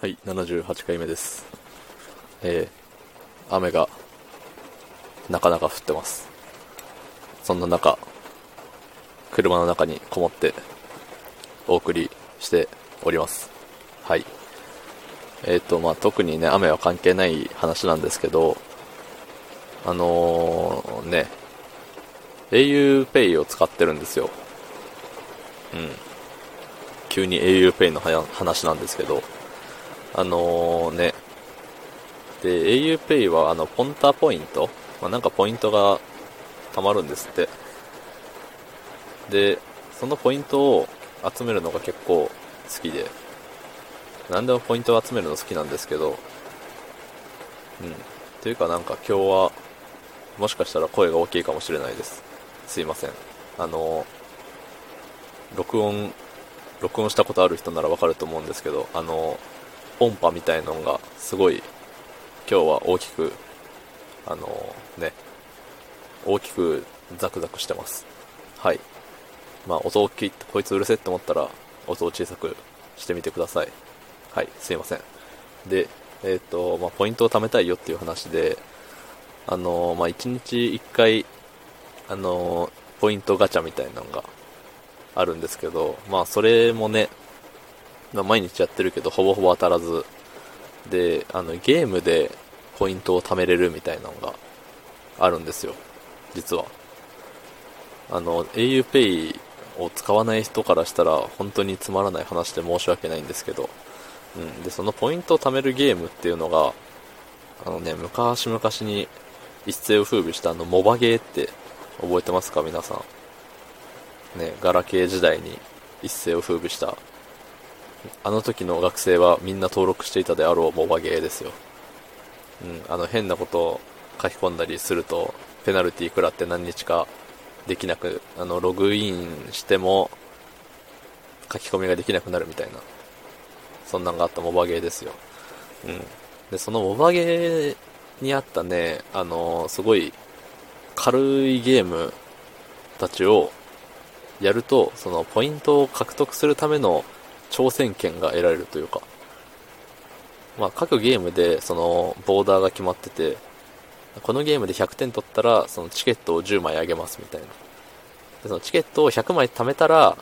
はい、78回目です。えー、雨が、なかなか降ってます。そんな中、車の中にこもって、お送りしております。はい。えっ、と、まあ、特にね、雨は関係ない話なんですけど、あのー、ね、auPay を使ってるんですよ。うん。急に auPay の話なんですけど、あのー、ね、で、auPay はあの、ポンターポイント、まあ、なんかポイントが貯まるんですって。で、そのポイントを集めるのが結構好きで、何でもポイントを集めるの好きなんですけど、うん。というかなんか今日は、もしかしたら声が大きいかもしれないです。すいません。あの、録音、録音したことある人ならわかると思うんですけど、あの、音波みたいなのがすごい今日は大きくあのね大きくザクザクしてます。はい。まあ音大きいってこいつうるせえって思ったら音を小さくしてみてください。はい。すいません。でえっ、とまあポイントを貯めたいよっていう話であのまあ1日1回あのポイントガチャみたいなのがあるんですけどまあそれもねまあ、毎日やってるけどほぼほぼ当たらず。であのゲームでポイントを貯めれるみたいなのがあるんですよ。実は。あの auPay を使わない人からしたら本当につまらない話で申し訳ないんですけど、うん、でそのポイントを貯めるゲームっていうのがあのね昔々に一世を風靡したあのモバゲーって覚えてますか？皆さん。ねガラケー時代に一世を風靡したあの時の学生はみんな登録していたであろうモバゲーですよ。うん、あの変なことを書き込んだりすると、ペナルティ食らって何日かできなく、あの、ログインしても書き込みができなくなるみたいな、そんなんがあったモバゲーですよ。うん。で、そのモバゲーにあったね、あの、すごい軽いゲームたちをやると、そのポイントを獲得するための挑戦権が得られるというか、まあ、各ゲームでそのボーダーが決まってて、このゲームで100点取ったら、そのチケットを10枚あげますみたいな。でそのチケットを100枚貯めたら、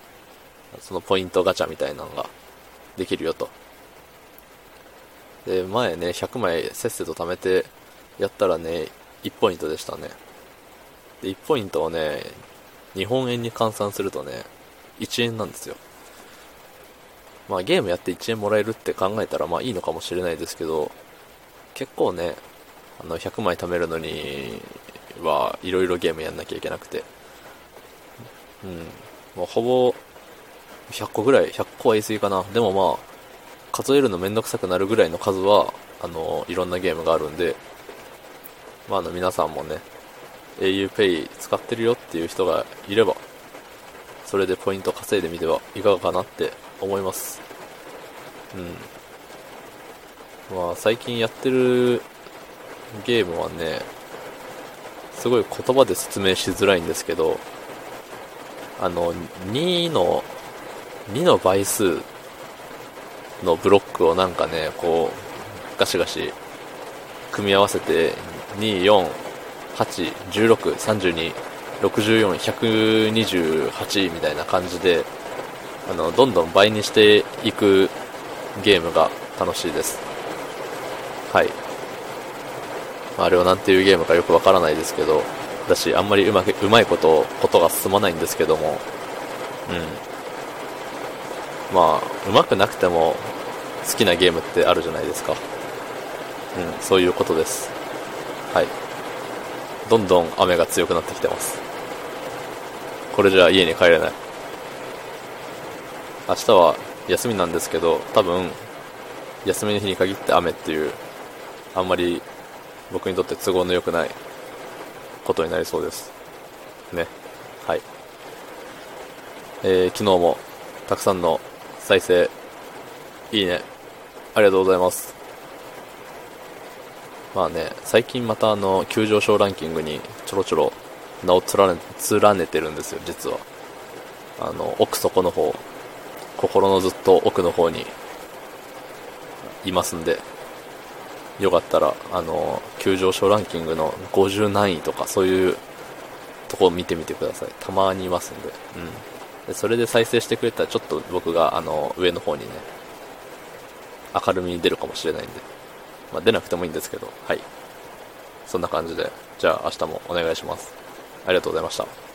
そのポイントガチャみたいなのができるよと。で、前ね、100枚せっせと貯めてやったらね、1ポイントでしたね。で、1ポイントをね、日本円に換算するとね、1円なんですよ。まあゲームやって1円もらえるって考えたらまあいいのかもしれないですけど、結構ね、あの100枚貯めるのにはいろいろゲームやんなきゃいけなくて、うん、もうほぼ100個ぐらい、100個は言い過ぎかな。でもまあ、数えるのめんどくさくなるぐらいの数は、あの、いろんなゲームがあるんで、まああの皆さんもね、auPay 使ってるよっていう人がいれば、それでポイント稼いでみてはいかがかなって思います。うん。まあ、最近やってるゲームはね、すごい言葉で説明しづらいんですけど、あの、2の、2の倍数のブロックをなんかね、こう、ガシガシ組み合わせて、2、4、8、16、32、64、128みたいな感じで、あの、どんどん倍にしていくゲームが楽しいです。はい。まあ、あれはなんていうゲームかよくわからないですけど、私、あんまりうまく、うまいこと、ことが進まないんですけども、うん。まあ、うまくなくても、好きなゲームってあるじゃないですか。うん、そういうことです。はい。どんどん雨が強くなってきてます。これじゃ家に帰れない。明日は休みなんですけど、多分、休みの日に限って雨っていう、あんまり僕にとって都合の良くないことになりそうです。ね。はい。えー、昨日もたくさんの再生、いいね、ありがとうございます。まあね、最近またあの、急上昇ランキングにちょろちょろ名を連ね連ねてるんですよ、実は。あの、奥底の方、心のずっと奥の方に、いますんで、よかったら、あの、急上昇ランキングの50何位とか、そういうとこを見てみてください。たまにいますんで。うん。でそれで再生してくれたら、ちょっと僕が、あの、上の方にね、明るみに出るかもしれないんで。まあ、出なくてもいいんですけど、はい。そんな感じで、じゃあ明日もお願いします。ありがとうございました。